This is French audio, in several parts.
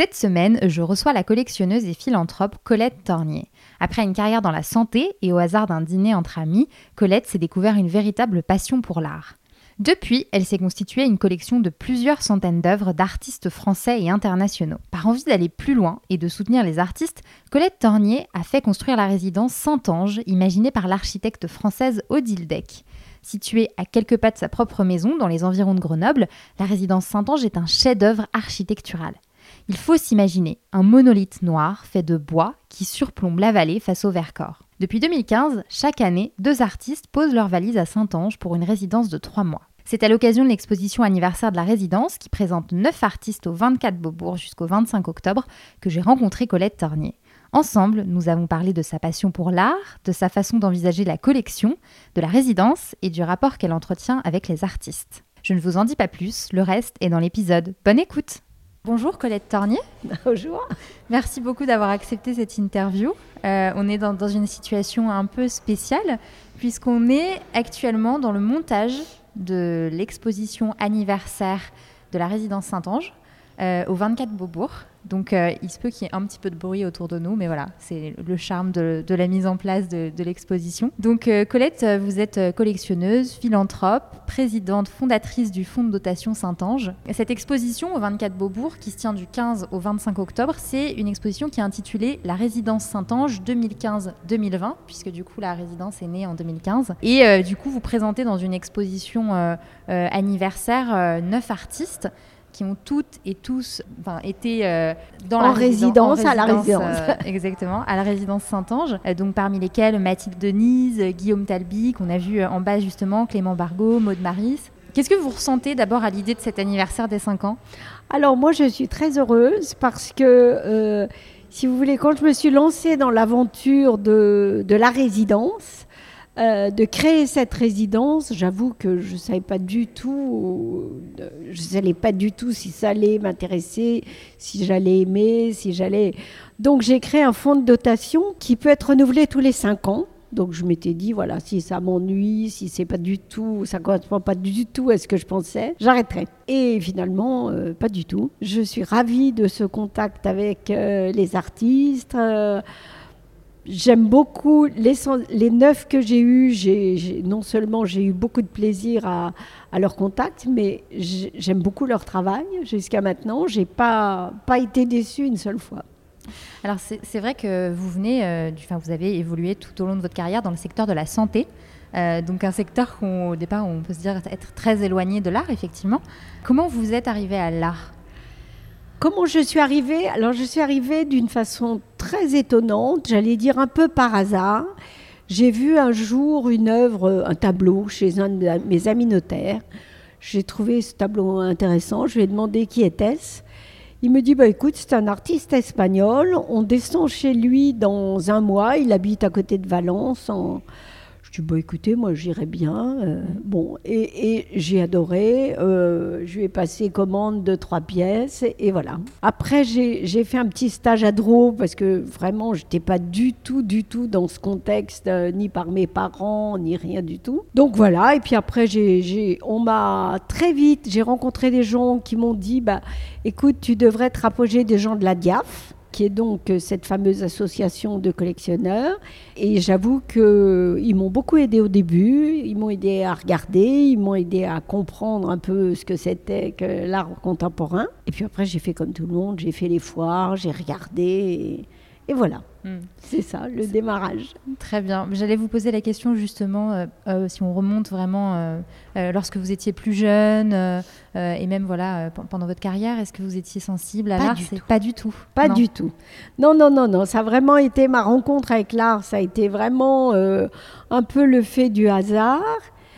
Cette semaine, je reçois la collectionneuse et philanthrope Colette Tornier. Après une carrière dans la santé et au hasard d'un dîner entre amis, Colette s'est découvert une véritable passion pour l'art. Depuis, elle s'est constituée une collection de plusieurs centaines d'œuvres d'artistes français et internationaux. Par envie d'aller plus loin et de soutenir les artistes, Colette Tornier a fait construire la résidence Saint-Ange, imaginée par l'architecte française Odile Deck. Située à quelques pas de sa propre maison, dans les environs de Grenoble, la résidence Saint-Ange est un chef-d'œuvre architectural. Il faut s'imaginer un monolithe noir fait de bois qui surplombe la vallée face au Vercors. Depuis 2015, chaque année, deux artistes posent leur valise à Saint-Ange pour une résidence de trois mois. C'est à l'occasion de l'exposition anniversaire de la résidence, qui présente neuf artistes au 24 Beaubourg jusqu'au 25 octobre, que j'ai rencontré Colette Tornier. Ensemble, nous avons parlé de sa passion pour l'art, de sa façon d'envisager la collection, de la résidence et du rapport qu'elle entretient avec les artistes. Je ne vous en dis pas plus, le reste est dans l'épisode. Bonne écoute Bonjour Colette Tornier. Bonjour. Merci beaucoup d'avoir accepté cette interview. Euh, on est dans, une situation un peu spéciale puisqu'on est actuellement dans le montage de l'exposition anniversaire de la résidence Saint-Ange euh, au 24 Beaubourg. Donc euh, il se peut qu'il y ait un petit peu de bruit autour de nous, mais voilà, c'est le charme de, la mise en place de, l'exposition. Donc euh, Colette, vous êtes collectionneuse, philanthrope, présidente, fondatrice du Fonds de dotation Saint-Ange. Cette exposition au 24 Beaubourg, qui se tient du 15 au 25 octobre, c'est une exposition qui est intitulée La résidence Saint-Ange 2015-2020, puisque du coup la résidence est née en 2015. Et du coup, vous présentez dans une exposition anniversaire neuf artistes qui ont toutes et tous été euh, dans la résidence, à la résidence. Euh, exactement, à la résidence Saint-Ange. Euh, donc parmi lesquels Mathilde Denise, Guillaume Talby, qu'on a vu en bas justement, Clément Bargot, Maud Maris. Qu'est-ce que vous ressentez d'abord à l'idée de cet anniversaire des 5 ans? Alors moi je suis très heureuse parce que si vous voulez, quand je me suis lancée dans l'aventure de, de la résidence, euh, de créer cette résidence, j'avoue que je ne savais pas du tout, je ne savais pas du tout si ça allait m'intéresser, si j'allais aimer, si j'allais. Donc j'ai créé un fonds de dotation qui peut être renouvelé tous les cinq ans. Donc je m'étais dit voilà si ça m'ennuie, si c'est pas du tout, ça correspond pas du tout à ce que je pensais, j'arrêterai. Et finalement euh, pas du tout. Je suis ravie de ce contact avec euh, les artistes. J'aime beaucoup les, les neuf que j'ai eus. non seulement j'ai eu beaucoup de plaisir à, leur contact, mais j'aime beaucoup leur travail jusqu'à maintenant. J'ai pas pas été déçue une seule fois. Alors c'est vrai que vous venez, euh, vous avez évolué tout au long de votre carrière dans le secteur de la santé. Euh, donc un secteur qu'au départ on peut se dire être très éloigné de l'art effectivement. Comment vous êtes arrivé à l'art? Comment je suis arrivée? Alors, je suis arrivée d'une façon très étonnante, j'allais dire un peu par hasard. J'ai vu un jour une œuvre, un tableau chez un de mes amis notaires. J'ai trouvé ce tableau intéressant. Je lui ai demandé qui était-ce. Il me dit bah écoute, c'est un artiste espagnol. On descend chez lui dans un mois. Il habite à côté de Valence en je dis, bon, écoutez, moi, j'irai bien. Euh, bon, et, j'ai adoré. Euh, je lui ai passé commande de trois pièces, et, voilà. Après, j'ai fait un petit stage à Drô, parce que vraiment, je n'étais pas du tout, du tout dans ce contexte, euh, ni par mes parents, ni rien du tout. Donc voilà, et puis après, j'ai on m'a très vite, j'ai rencontré des gens qui m'ont dit, bah, écoute, tu devrais te rapprocher des gens de la DIAF qui est donc euh, cette fameuse association de collectionneurs. Et j'avoue qu'ils m'ont beaucoup aidé au début, ils m'ont aidé à regarder, ils m'ont aidé à comprendre un peu ce que c'était que l'art contemporain. Et puis après, j'ai fait comme tout le monde, j'ai fait les foires, j'ai regardé. Voilà. Hmm. C'est ça, le démarrage. Très bien. J'allais vous poser la question justement, euh, euh, si on remonte vraiment euh, lorsque vous étiez plus jeune et même voilà pendant votre carrière, est-ce que vous étiez sensible à l'art? Pas du tout. Pas du tout. Non, non, non, non. Ça a vraiment été ma rencontre avec l'art. Ça a été vraiment un peu le fait du hasard.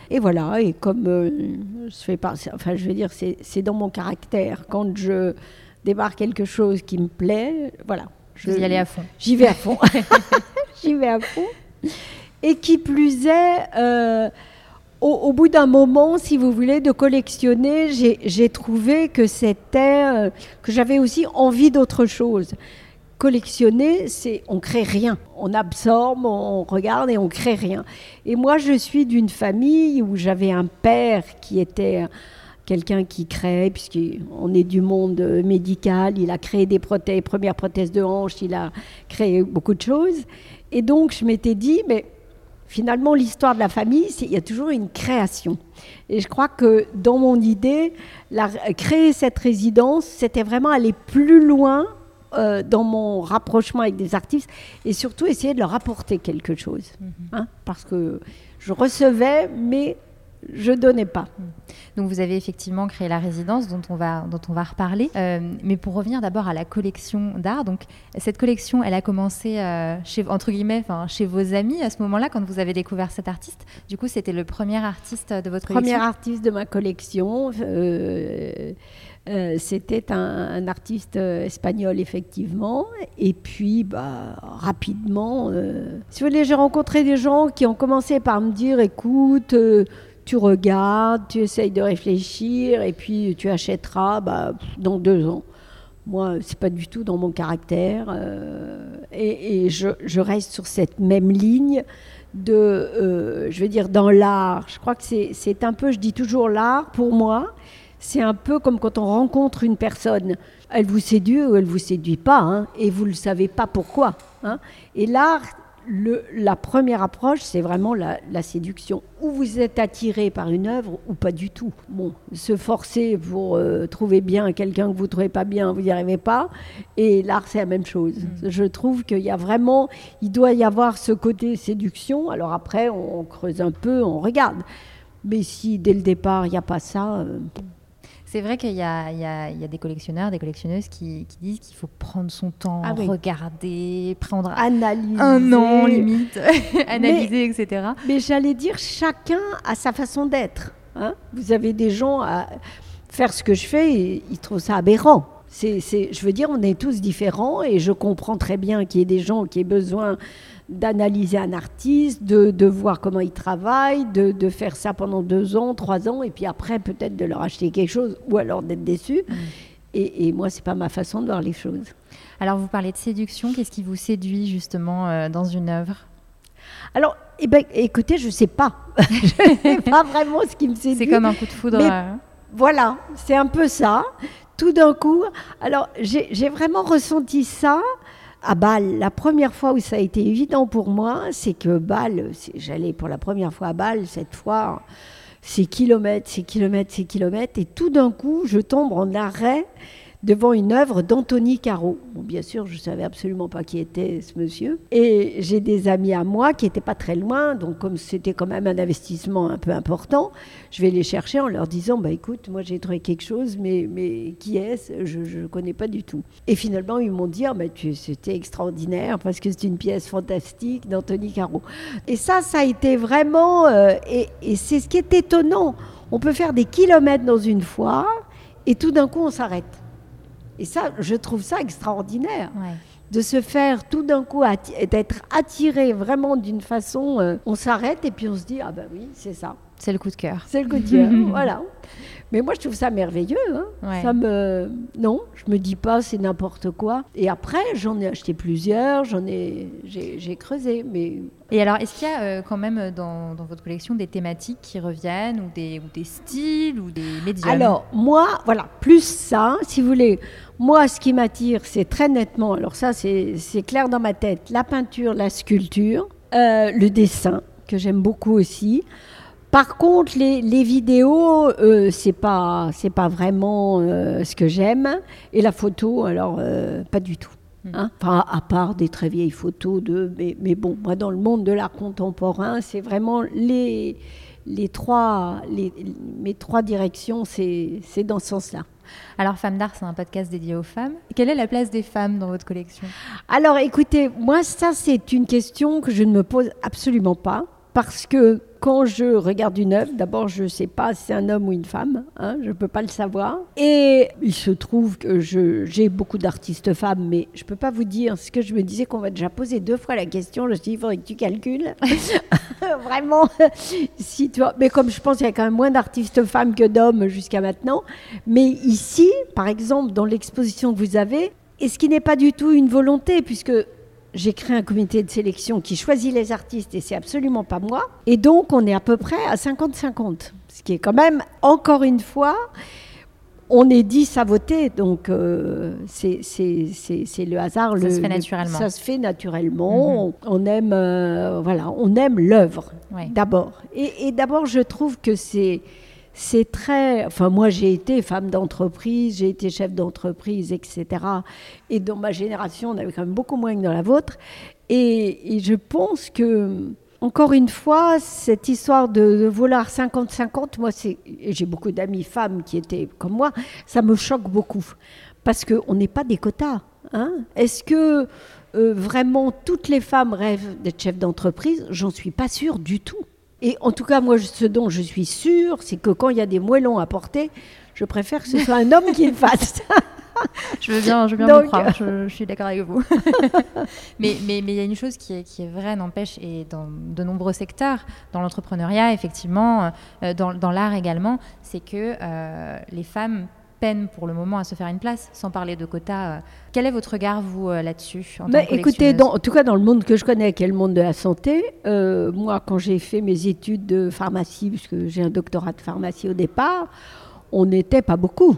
Et voilà. Et comme je fais pas, enfin, je veux dire, c'est dans mon caractère. Quand je débarque quelque chose qui me plaît, voilà je vais y aller à fond. J'y vais à fond. J'y vais à fond. Et qui plus est, euh, au, bout d'un moment, si vous voulez, de collectionner, j'ai trouvé que c'était euh, que j'avais aussi envie d'autre chose. Collectionner, c'est on crée rien. On absorbe, on regarde et on crée rien. Et moi, je suis d'une famille où j'avais un père qui était quelqu'un qui crée, puisqu'on est du monde médical, il a créé des prothèses, premières prothèses de hanche, il a créé beaucoup de choses. Et donc je m'étais dit, mais finalement l'histoire de la famille, il y a toujours une création. Et je crois que dans mon idée, la, créer cette résidence, c'était vraiment aller plus loin euh, dans mon rapprochement avec des artistes et surtout essayer de leur apporter quelque chose. Mm-hmm. Hein, parce que je recevais, mais je donnais pas. Mm. Donc vous avez effectivement créé la résidence dont on va, dont on va reparler. Euh, mais pour revenir d'abord à la collection d'art, donc cette collection, elle a commencé euh, chez, entre guillemets, chez vos amis à ce moment-là quand vous avez découvert cet artiste. Du coup, c'était le premier artiste de votre collection? Premier artiste de ma collection. Euh, c'était un, artiste espagnol, effectivement. Et puis, bah, rapidement, si vous voulez, j'ai rencontré des gens qui ont commencé par me dire écoute, tu regardes, tu essayes de réfléchir et puis tu achèteras bah, dans deux ans. Moi, c'est pas du tout dans mon caractère euh, et, je, reste sur cette même ligne de, euh, je veux dire, dans l'art. Je crois que c'est un peu, je dis toujours l'art pour moi, c'est un peu comme quand on rencontre une personne. Elle vous séduit ou elle vous séduit pas, hein, et vous ne savez pas pourquoi. Hein. Et l'art, la première approche, c'est vraiment la, séduction. Ou vous êtes attiré par une œuvre ou pas du tout. Bon, se forcer pour euh, trouver bien quelqu'un que vous ne trouvez pas bien, vous n'y arrivez pas. Et l'art, c'est la même chose. Mm. Je trouve qu'il y a vraiment, il doit y avoir ce côté séduction. Alors après, on, creuse un peu, on regarde. Mais si dès le départ, il n'y a pas ça... Euh, c'est vrai qu'il y, a des collectionneurs, des collectionneuses qui, disent qu'il faut prendre son temps, ah regarder, prendre analyser. un an limite, analyser, etc. Mais j'allais dire, chacun a sa façon d'être. Hein. Vous avez des gens à faire ce que je fais et ils trouvent ça aberrant. C'est, je veux dire, on est tous différents et je comprends très bien qu'il y ait des gens qui aient besoin d'analyser un artiste, de, voir comment il travaille, de, faire ça pendant deux ans, trois ans, et puis après peut-être de leur acheter quelque chose, ou alors d'être déçu. Mm. Et, et, moi, c'est pas ma façon de voir les choses. Alors, vous parlez de séduction. Qu'est-ce qui vous séduit justement euh, dans une œuvre? Alors, eh ben, écoutez, je sais pas. je ne sais pas vraiment ce qui me séduit. C'est comme un coup de foudre. Euh. Voilà, c'est un peu ça. Tout d'un coup, alors j'ai vraiment ressenti ça. À Bâle, la première fois où ça a été évident pour moi, c'est que Bâle, j'allais pour la première fois à Bâle, cette fois, c'est kilomètres, c'est kilomètres, c'est kilomètres, et tout d'un coup, je tombe en arrêt devant une œuvre d'Anthony Caro. bien sûr, je ne savais absolument pas qui était ce monsieur. Et j'ai des amis à moi qui n'étaient pas très loin, donc comme c'était quand même un investissement un peu important, je vais les chercher en leur disant, bah écoute, moi j'ai trouvé quelque chose, mais, mais qui est-ce? Je ne connais pas du tout. Et finalement, ils m'ont dit, ah, bah, c'était extraordinaire parce que c'est une pièce fantastique d'Anthony Caro. Et ça, ça a été vraiment... Euh, et, et c'est ce qui est étonnant. On peut faire des kilomètres dans une foire et tout d'un coup, on s'arrête. Et ça, je trouve ça extraordinaire. De se faire tout d'un coup, d'être attiré vraiment d'une façon, euh, on s'arrête et puis on se dit, ah ben oui, c'est ça. C'est le coup de cœur. C'est le coup de cœur, voilà. Mais moi, je trouve ça merveilleux. Hein. Ça me... Non, je me dis pas c'est n'importe quoi. Et après, j'en ai acheté plusieurs, j'en ai... J'ai creusé. Mais... Et alors, est-ce qu'il y a euh, quand même dans, dans, votre collection des thématiques qui reviennent, ou des, ou des styles, ou des médias Alors, moi, voilà, plus ça, si vous voulez. Moi, ce qui m'attire, c'est très nettement, alors ça, c'est clair dans ma tête, la peinture, la sculpture, euh, le dessin, que j'aime beaucoup aussi. Par contre, les, vidéos, euh, c'est pas c'est pas vraiment euh, ce que j'aime, et la photo, alors euh, pas du tout. hein. Enfin, à part des très vieilles photos de. Mais, mais bon, moi, dans le monde de l'art contemporain, c'est vraiment les, les trois, les, mes trois directions, c'est dans ce sens-là. Alors, Femmes d'Art, c'est un podcast dédié aux femmes. Quelle est la place des femmes dans votre collection? Alors, écoutez, moi, ça, c'est une question que je ne me pose absolument pas parce que quand je regarde une œuvre, d'abord, je ne sais pas si c'est un homme ou une femme, hein, je ne peux pas le savoir. Et il se trouve que j'ai beaucoup d'artistes femmes, mais je ne peux pas vous dire ce que je me disais qu'on va déjà poser deux fois la question. Je me suis dit, il faudrait que tu calcules. Vraiment, si tu Mais comme je pense qu'il y a quand même moins d'artistes femmes que d'hommes jusqu'à maintenant. Mais ici, par exemple, dans l'exposition que vous avez, et ce qui n'est pas du tout une volonté, puisque j'ai créé un comité de sélection qui choisit les artistes et c'est absolument pas moi. Et donc, on est à peu près à 50-50. Ce qui est quand même, encore une fois, on est 10 à voter, donc euh, c'est le hasard. Ça le, se fait naturellement. ça se fait naturellement. Mhm. on, aime, euh, voilà, on aime l'œuvre d'abord. Et, et d'abord, je trouve que c'est c'est très. Enfin, moi, j'ai été femme d'entreprise, j'ai été chef d'entreprise, etc. Et dans ma génération, on avait quand même beaucoup moins que dans la vôtre. Et, je pense que, encore une fois, cette histoire de, vouloir 50-50, moi, j'ai beaucoup d'amis femmes qui étaient comme moi, ça me choque beaucoup. Parce qu'on n'est pas des quotas. Hein Est-ce que euh, vraiment toutes les femmes rêvent d'être chef d'entreprise? J'en suis pas sûre du tout. Et en tout cas, moi, ce dont je suis sûre, c'est que quand il y a des moellons à porter, je préfère que ce soit un homme qui le fasse. je veux bien, je veux bien vous croire, je, suis d'accord avec vous. mais il mais, mais y a une chose qui est, qui est vraie, n'empêche, et dans de nombreux secteurs, dans l'entrepreneuriat, effectivement, euh, dans, dans l'art également, c'est que euh, les femmes peine pour le moment à se faire une place, sans parler de quotas. Euh, quel est votre regard, vous, euh, là-dessus Écoutez, en tout cas, dans le monde que je connais, qui est le monde de la santé, euh, moi, quand j'ai fait mes études de pharmacie, puisque j'ai un doctorat de pharmacie au départ, on n'était pas beaucoup.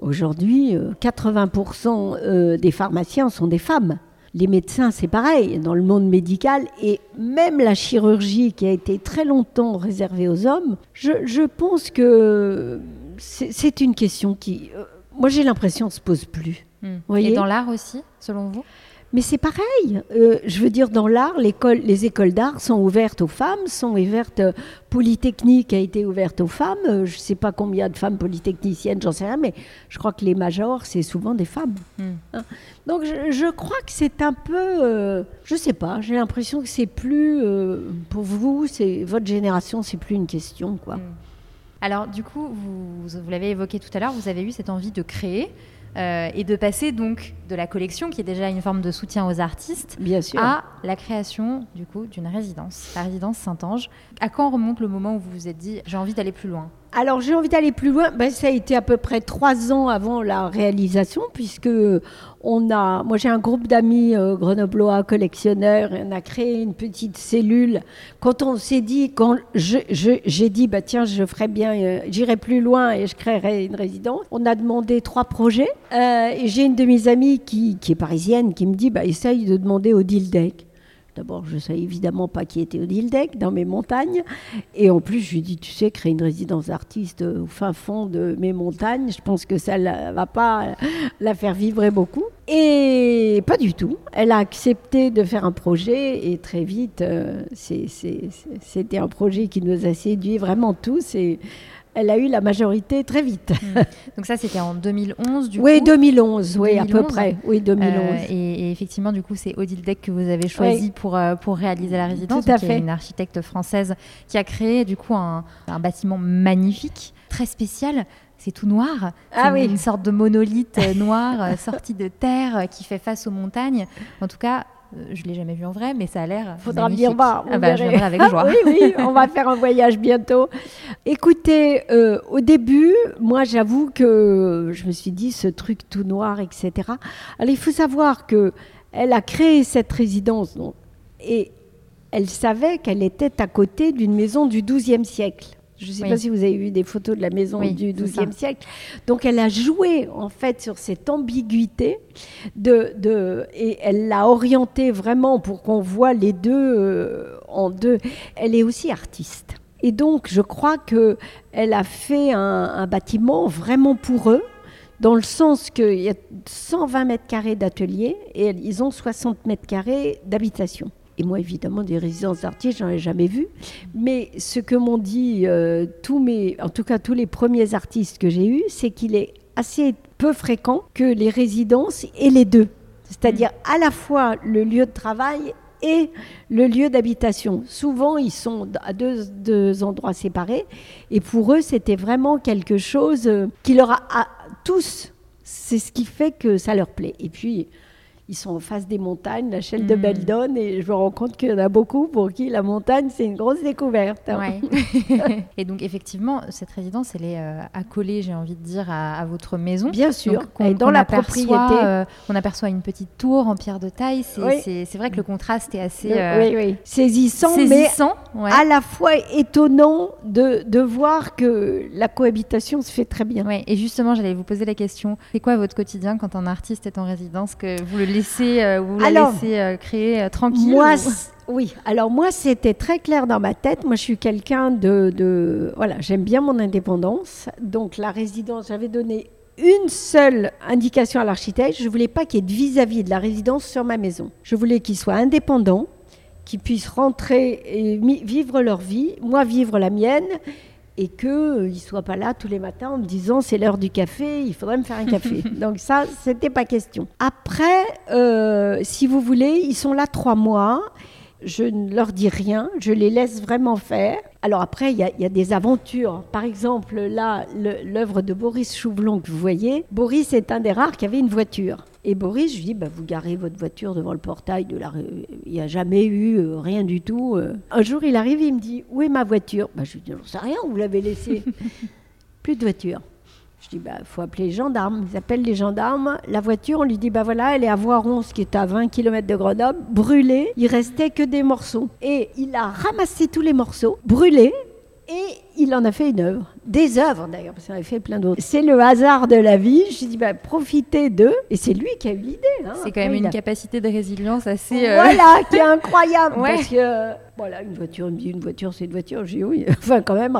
Aujourd'hui, 80% des pharmaciens sont des femmes. Les médecins, c'est pareil, dans le monde médical, et même la chirurgie qui a été très longtemps réservée aux hommes, je, je pense que c'est une question qui, euh, moi j'ai l'impression, se pose plus. Hmm. Et dans l'art aussi, selon vous? Mais c'est pareil. Euh, je veux dire, dans l'art, les écoles d'art sont ouvertes aux femmes, sont ouvertes. Euh, Polytechnique a été ouverte aux femmes. je ne sais pas combien de femmes polytechniciennes, j'en sais rien, mais je crois que les majors, c'est souvent des femmes. Hmm. Hein. Donc je, crois que c'est un peu. je ne sais pas, j'ai l'impression que c'est plus. pour vous, c'est votre génération, c'est plus une question, quoi. Hmm. Alors du coup, vous, vous l'avez évoqué tout à l'heure, vous avez eu cette envie de créer euh, et de passer donc de la collection, qui est déjà une forme de soutien aux artistes, Bien sûr. à la création du coup d'une résidence, la résidence Saint-Ange. À quand remonte le moment où vous vous êtes dit j'ai envie d'aller plus loin? Alors j'ai envie d'aller plus loin. Ben, ça a été à peu près trois ans avant la réalisation, puisque on a, moi j'ai un groupe d'amis euh, grenoblois collectionneurs, et on a créé une petite cellule. Quand on s'est dit, quand j'ai dit, bah tiens, je ferais bien, euh, j'irai plus loin et je créerai une résidence. On a demandé trois projets. Euh, et j'ai une de mes amies qui, est parisienne qui me dit, bah essaye de demander au Dildec. D'abord, je ne savais évidemment pas qui était Odile Deck dans mes montagnes. Et en plus, je lui ai dit, tu sais, créer une résidence d'artiste au fin fond de mes montagnes, je pense que ça ne va pas la faire vibrer beaucoup. Et pas du tout. Elle a accepté de faire un projet et très vite, euh, c'était un projet qui nous a séduit vraiment tous. Et elle a eu la majorité très vite. Hmm. Donc ça, c'était en 2011, du oui, 2011, oui, à peu près. Oui, 2011. Euh, et, effectivement, du coup, c'est Odile Deck que vous avez choisi pour, euh, pour réaliser la résidence. Tout à fait. une architecte française qui a créé, du coup, un, un bâtiment magnifique, très spécial c'est tout noir. Ah oui. Une sorte de monolithe euh, noir sorti de terre qui fait face aux montagnes. En tout cas, je ne l'ai jamais vu en vrai, mais ça a l'air. Faudra venir voir. Ah bah, je viendrai avec joie. oui, oui, on va faire un voyage bientôt. Écoutez, euh, au début, moi, j'avoue que je me suis dit ce truc tout noir, etc. Alors, il faut savoir que elle a créé cette résidence et elle savait qu'elle était à côté d'une maison du XIIe siècle. Je ne sais pas si vous avez vu des photos de la maison du XIIe siècle. Donc elle a joué en fait sur cette ambiguïté de, de et elle l'a orientée vraiment pour qu'on voit les deux euh, en deux. Elle est aussi artiste. Et donc je crois que elle a fait un, un bâtiment vraiment pour eux dans le sens qu'il y a 120 mètres carrés d'atelier et ils ont 60 mètres carrés d'habitation. Et moi, évidemment, des résidences d'artistes, j'en ai jamais vu. Mais ce que m'ont dit euh, tous mes, en tout cas tous les premiers artistes que j'ai eus, c'est qu'il est assez peu fréquent que les résidences aient les deux. C'est-à-dire à la fois le lieu de travail et le lieu d'habitation. Souvent, ils sont à deux, deux, endroits séparés. Et pour eux, c'était vraiment quelque chose euh, qui leur a, a tous. C'est ce qui fait que ça leur plaît. Et puis, ils sont en face des montagnes, la chaîne de hmm. Beldon, et je me rends compte qu'il y en a beaucoup pour qui la montagne, c'est une grosse découverte. Hein. et donc, effectivement, cette résidence, elle est euh, accolée, j'ai envie de dire, à, votre maison. Bien sûr, et dans la propriété. Euh, on aperçoit une petite tour en pierre de taille. C'est vrai que le contraste est assez euh, saisissant, saisissant, mais à la fois étonnant de, de, voir que la cohabitation se fait très bien. Et justement, j'allais vous poser la question, c'est quoi votre quotidien quand un artiste est en résidence, que vous le laisser, euh, vous la laissez euh, créer euh, tranquille Moi, oui. Alors moi, c'était très clair dans ma tête. Moi, je suis quelqu'un de, de, voilà, j'aime bien mon indépendance. Donc la résidence, j'avais donné une seule indication à l'architecte. Je voulais pas qu'il y ait de vis-à-vis de la résidence sur ma maison. Je voulais qu'il soit indépendant, qu'ils puissent rentrer et vivre leur vie, moi vivre la mienne, et qu'il euh, ne soit pas là tous les matins en me disant c'est l'heure du café, il faudrait me faire un café. Donc ça, c'était pas question. Après, euh, si vous voulez, ils sont là trois mois. Je ne leur dis rien, je les laisse vraiment faire. Alors après, il y, y, a des aventures. Par exemple, là, l'œuvre de Boris Chouvelon que vous voyez, Boris est un des rares qui avait une voiture. Et Boris, je lui dis, bah, vous garez votre voiture devant le portail de la Il n'y a jamais eu euh, rien du tout. Euh. Un jour, il arrive, il me dit, où est ma voiture? Bah, Je lui dis, j'en sais rien, vous l'avez laissée. Plus de voiture. Je dis, il bah, faut appeler les gendarmes. Ils appellent les gendarmes. La voiture, on lui dit, bah voilà, elle est à Voiron, ce qui est à 20 km de Grenoble, brûlée. Il restait que des morceaux. Et il a ramassé tous les morceaux, brûlés, et il en a fait une œuvre. Des œuvres d'ailleurs, parce qu'il en a fait plein d'autres. C'est le hasard de la vie. Je dit, bah, profitez d'eux. Et c'est lui qui a eu l'idée. Hein. C'est quand même une capacité de résilience assez. Euh, voilà, qui est incroyable. Parce que, voilà, une voiture, me dit, une voiture, c'est une voiture. J'ai oui. Enfin, quand même,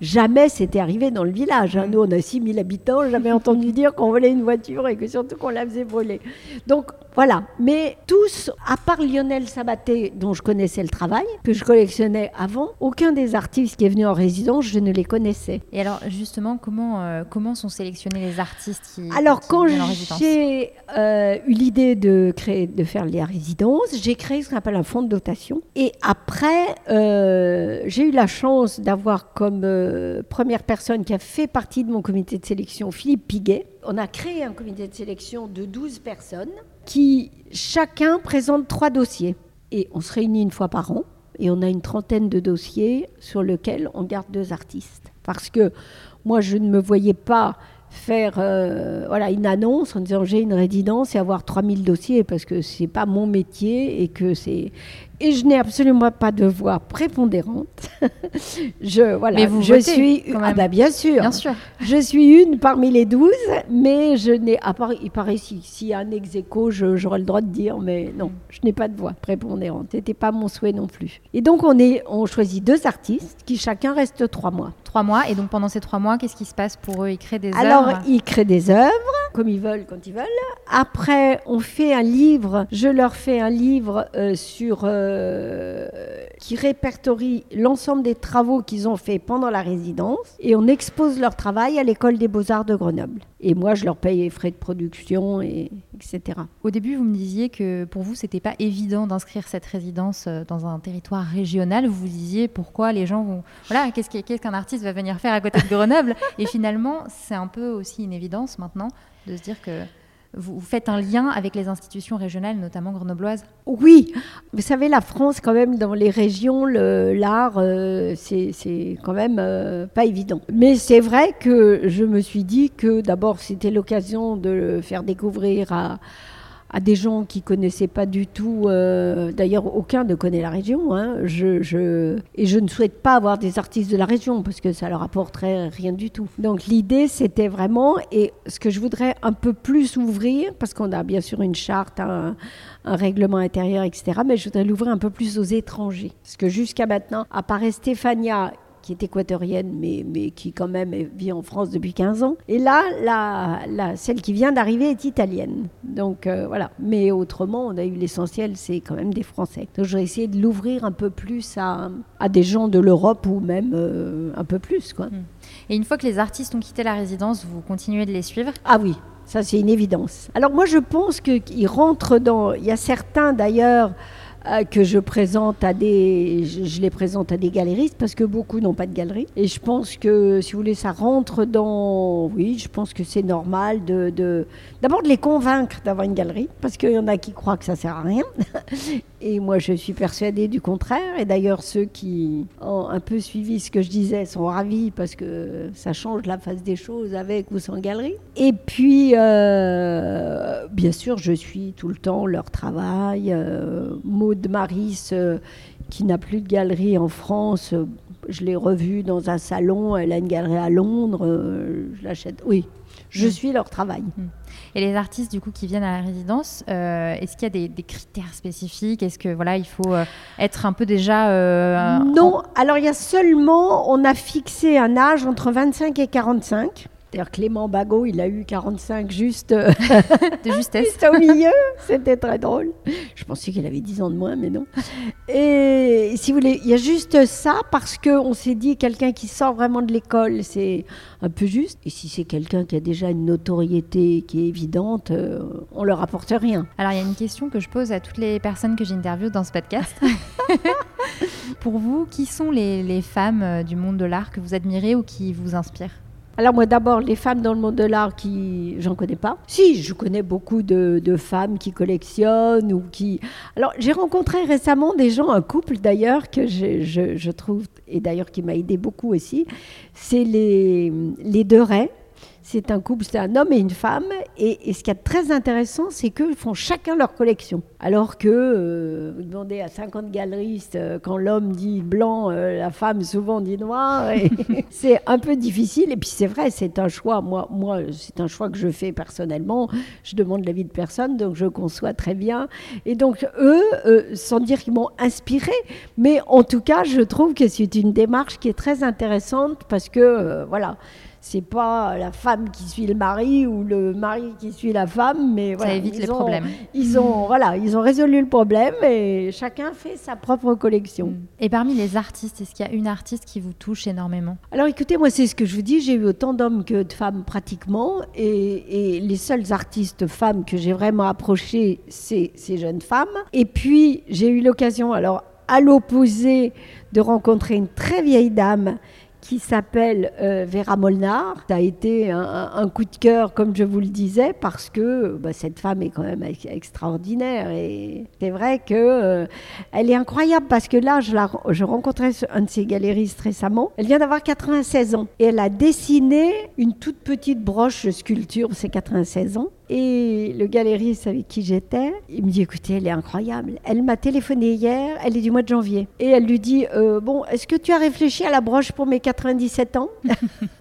jamais c'était arrivé dans le village. Hein. Nous, on a 6000 habitants. Jamais entendu dire qu'on volait une voiture et que surtout qu'on la faisait voler. Donc, voilà. Mais tous, à part Lionel Sabaté, dont je connaissais le travail, que je collectionnais avant, aucun des artistes qui est venu en résidence, je ne les connaissais. Et alors, justement, comment, euh, comment sont sélectionnés les artistes qui. Alors, quand j'ai euh, eu l'idée de, créer, de faire les résidences, j'ai créé ce qu'on appelle un fonds de dotation. Et après, euh, j'ai eu la chance d'avoir comme première personne qui a fait partie de mon comité de sélection Philippe Piguet. On a créé un comité de sélection de 12 personnes qui chacun présente trois dossiers. Et on se réunit une fois par an et on a une trentaine de dossiers sur lesquels on garde deux artistes. Parce que moi, je ne me voyais pas faire euh, voilà, une annonce en disant j'ai une résidence et avoir 3000 dossiers parce que c'est pas mon métier et que c'est et je n'ai absolument pas de voix prépondérante. je voilà, mais vous je votez, suis quand même. ah bah bien sûr. Bien sûr. Je suis une parmi les douze, mais je n'ai à part il paraît si s'il y a un ex aequo, j'aurais le droit de dire mais non, je n'ai pas de voix prépondérante. C'était pas mon souhait non plus. Et donc on est on choisit deux artistes qui chacun reste trois mois. Trois mois et donc pendant ces trois mois, qu'est-ce qui se passe pour eux? Ils créent des Alors, œuvres? ils créent des œuvres comme ils veulent quand ils veulent. Après, on fait un livre. Je leur fais un livre euh, sur euh, qui répertorie l'ensemble des travaux qu'ils ont fait pendant la résidence et on expose leur travail à l'école des beaux-arts de Grenoble. Et moi, je leur paye les frais de production, et, etc. Au début, vous me disiez que pour vous, c'était pas évident d'inscrire cette résidence euh, dans un territoire régional. Vous vous disiez pourquoi les gens vont. Voilà, qu'est-ce qu'un artiste va venir faire à côté de Grenoble? Et finalement, c'est un peu aussi une évidence maintenant de se dire que vous faites un lien avec les institutions régionales, notamment grenobloises Oui, vous savez, la France, quand même, dans les régions, l'art, euh, c'est quand même euh, pas évident. Mais c'est vrai que je me suis dit que d'abord, c'était l'occasion de le faire découvrir à à des gens qui connaissaient pas du tout. Euh, d'ailleurs, aucun ne connaît la région. Hein. Et je ne souhaite pas avoir des artistes de la région parce que ça leur apporterait rien du tout. Donc l'idée, c'était vraiment, et ce que je voudrais un peu plus ouvrir, parce qu'on a bien sûr une charte, un, un règlement intérieur, etc., mais je voudrais l'ouvrir un peu plus aux étrangers. Parce que jusqu'à maintenant, à part Stéphania, qui est équatorienne, mais, mais qui quand même vit en France depuis 15 ans. Et là, la, la celle qui vient d'arriver est italienne. Donc euh, voilà. Mais autrement, on a eu l'essentiel, c'est quand même des Français. Donc j'ai essayé de l'ouvrir un peu plus à, à des gens de l'Europe ou même euh, un peu plus. Quoi. Mm. Et une fois que les artistes ont quitté la résidence, vous continuez de les suivre? Ah oui, ça c'est une évidence. Alors moi je pense qu'ils rentrent dans... Il y a certains d'ailleurs que je présente à des, je, les présente à des galéristes parce que beaucoup n'ont pas de galerie. Et je pense que, si vous voulez, ça rentre dans, oui, je pense que c'est normal de d'abord de les convaincre d'avoir une galerie parce qu'il y en a qui croient que ça sert à rien. Et moi, je suis persuadée du contraire. Et d'ailleurs, ceux qui ont un peu suivi ce que je disais sont ravis parce que ça change la face des choses avec ou sans galerie. Et puis, euh, bien sûr, je suis tout le temps leur travail. Euh, Maud Maris, euh, qui n'a plus de galerie en France, euh, je l'ai revue dans un salon. Elle a une galerie à Londres. euh, je l'achète. Oui, je Mm. suis leur travail. Et les artistes du coup qui viennent à la résidence, euh, est-ce qu'il y a des, des critères spécifiques? Est-ce que voilà, il faut euh, être un peu déjà euh, Non, alors il y a seulement, on a fixé un âge entre 25 et 45. D'ailleurs, Clément Bagot, il a eu 45 juste, euh, de justesse juste au milieu. C'était très drôle. Je pensais qu'il avait 10 ans de moins, mais non. Et si vous voulez, il y a juste ça parce qu'on s'est dit quelqu'un qui sort vraiment de l'école, c'est un peu juste. Et si c'est quelqu'un qui a déjà une notoriété qui est évidente, euh, on leur apporte rien. Alors il y a une question que je pose à toutes les personnes que j'interviewe dans ce podcast. Pour vous, qui sont les, les femmes euh, du monde de l'art que vous admirez ou qui vous inspirent? Alors moi d'abord, les femmes dans le monde de l'art, qui j'en connais pas. Si, je connais beaucoup de, femmes qui collectionnent ou qui... Alors j'ai rencontré récemment des gens, un couple d'ailleurs, que je, trouve, et d'ailleurs qui m'a aidé beaucoup aussi, c'est les, les deux Ray. C'est un couple, c'est un homme et une femme. Et, et ce qui est très intéressant, c'est qu'ils font chacun leur collection. Alors que euh, vous demandez à 50 galeristes, euh, quand l'homme dit blanc, euh, la femme souvent dit noir. c'est un peu difficile. Et puis c'est vrai, c'est un choix. Moi, moi c'est un choix que je fais personnellement. Je demande l'avis de personne, donc je conçois très bien. Et donc eux, sans dire qu'ils m'ont inspiré, mais en tout cas, je trouve que c'est une démarche qui est très intéressante parce que, voilà, c'est pas la femme qui suit le mari ou le mari qui suit la femme, mais voilà, Ça évite ils les ont- problèmes. Ils ont, voilà, ils ont résolu le problème et chacun fait sa propre collection. Et parmi les artistes, est-ce qu'il y a une artiste qui vous touche énormément? Alors écoutez, moi c'est ce que je vous dis, j'ai eu autant d'hommes que de femmes pratiquement, et, et les seules artistes femmes que j'ai vraiment approchées, c'est ces jeunes femmes. Et puis j'ai eu l'occasion, alors à l'opposé, de rencontrer une très vieille dame qui s'appelle euh, Vera Molnar. Ça a été un, coup de cœur, comme je vous le disais, parce que bah, cette femme est quand même ex- extraordinaire. Et c'est vrai que euh, est incroyable, parce que là, je, rencontrais un de ses galéristes récemment. Elle vient d'avoir 96 ans. Et elle a dessiné une toute petite broche de sculpture, c'est 96 ans. Et le galériste avec qui j'étais, il me dit écoutez, elle est incroyable. Elle m'a téléphoné hier, elle est du mois de janvier. Et elle lui dit euh, Bon, est-ce que tu as réfléchi à la broche pour mes 97 ans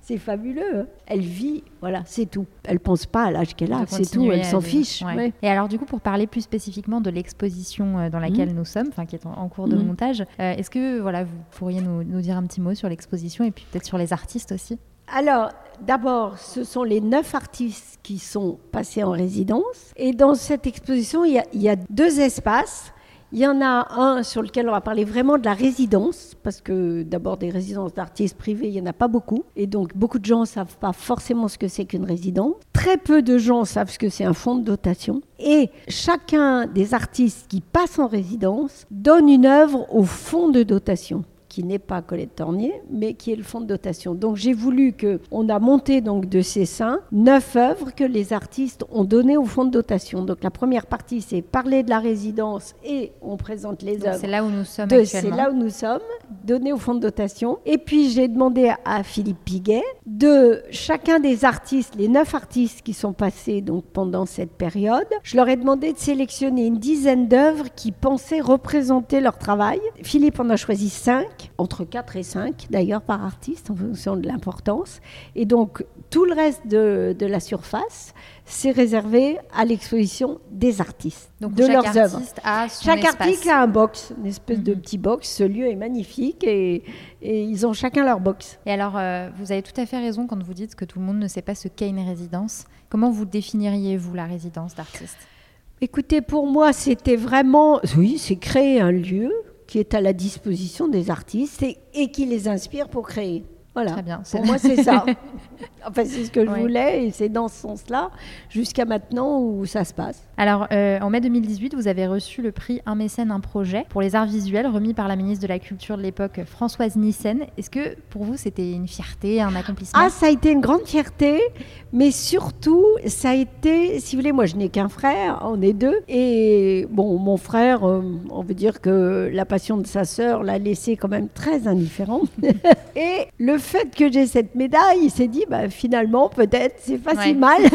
C'est fabuleux. hein. Elle vit, voilà, c'est tout. Elle pense pas à l'âge qu'elle a, c'est tout. Elle s'en fiche. Ouais. ouais. Et alors du coup, pour parler plus spécifiquement de l'exposition euh, dans laquelle nous sommes, enfin qui est en, en cours de Mhm. montage, euh, est-ce que voilà, vous pourriez nous, nous dire un petit mot sur l'exposition et puis peut-être sur les artistes aussi? Alors, d'abord, ce sont les neuf artistes qui sont passés en résidence. Et dans cette exposition, il y a, deux espaces. Il y en a un sur lequel on va parler vraiment de la résidence, parce que d'abord des résidences d'artistes privés, il n'y en a pas beaucoup. Et donc beaucoup de gens ne savent pas forcément ce que c'est qu'une résidence. Très peu de gens savent ce que c'est un fonds de dotation. Et chacun des artistes qui passent en résidence donne une œuvre au fonds de dotation qui n'est pas Colette Tornier, mais qui est le fonds de dotation. Donc j'ai voulu que on a monté donc de ces seins neuf œuvres que les artistes ont données au fonds de dotation. Donc la première partie c'est parler de la résidence et on présente les Donc, œuvres. C'est là où nous sommes C'est là où nous sommes, donné au fonds de dotation. Et puis j'ai demandé à, à Philippe Piguet de chacun des artistes, les neuf artistes qui sont passés donc pendant cette période, je leur ai demandé de sélectionner une dizaine d'œuvres qui pensaient représenter leur travail. Philippe en a choisi cinq. Entre 4 et 5 d'ailleurs par artiste en fonction de l'importance. Et donc tout le reste de, de la surface, c'est réservé à l'exposition des artistes, Donc de leurs œuvres. Chaque espace. article a un box, une espèce de Mhm. petit box. Ce lieu est magnifique et, et ils ont chacun leur box. Et alors, euh, vous avez tout à fait raison quand vous dites que tout le monde ne sait pas ce qu'est une résidence. Comment vous définiriez, vous, la résidence d'artiste? Écoutez, pour moi, c'était vraiment, oui, c'est créer un lieu qui est à la disposition des artistes et, qui les inspire pour créer. Voilà. Très bien. Pour moi, c'est ça. enfin, c'est ce que je Ouais. voulais et c'est dans ce sens-là, jusqu'à maintenant, où ça se passe. Alors, euh, en mai 2018, vous avez reçu le prix Un mécène, un projet pour les arts visuels remis par la ministre de la Culture de l'époque, Françoise Nyssen. Est-ce que pour vous, c'était une fierté, un accomplissement? Ah, ça a été une grande fierté, mais surtout, ça a été, si vous voulez, moi je n'ai qu'un frère, on est deux, et bon, mon frère, euh, on veut dire que la passion de sa sœur l'a laissé quand même très indifférent. et le fait que j'ai cette médaille, il s'est dit, bah, finalement, peut-être, c'est pas Ouais. si mal.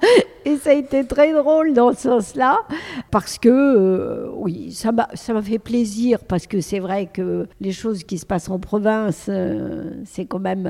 Et ça a été très drôle dans ce sens-là, parce que, euh, oui, ça m'a fait plaisir, parce que c'est vrai que les choses qui se passent en province, euh, c'est quand même...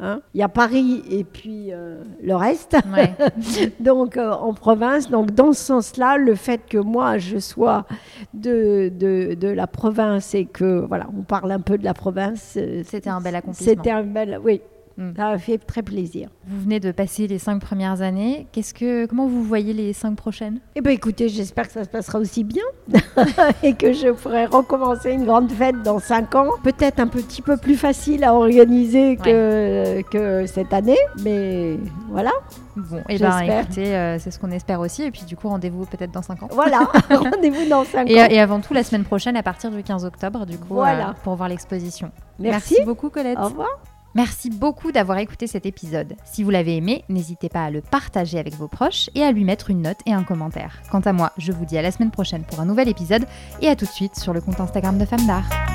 hein, Il y a Paris et puis euh, le reste, Ouais. donc euh, en province. Donc dans ce sens-là, le fait que moi, je sois de, de, de la province et que, voilà, on parle un peu de la province... euh, C'était un bel accomplissement. C'était un bel... Oui, Mm. ça a fait très plaisir. Vous venez de passer les cinq premières années. Qu'est-ce que, comment vous voyez les cinq prochaines? Eh bien, écoutez, j'espère que ça se passera aussi bien et que je pourrai recommencer une grande fête dans cinq ans. Peut-être un petit peu plus facile à organiser que, que cette année, mais voilà. Bon, et ben J'espère. écoutez, euh, c'est ce qu'on espère aussi. Et puis du coup, rendez-vous peut-être dans cinq ans. Voilà, rendez-vous dans cinq Et, ans. et avant tout, la semaine prochaine, à partir du 15 octobre, du coup, Voilà. euh, pour voir l'exposition. Merci. beaucoup, Colette. Au revoir. Merci beaucoup d'avoir écouté cet épisode. Si vous l'avez aimé, n'hésitez pas à le partager avec vos proches et à lui mettre une note et un commentaire. Quant à moi, je vous dis à la semaine prochaine pour un nouvel épisode et à tout de suite sur le compte Instagram de Femmes d'Art.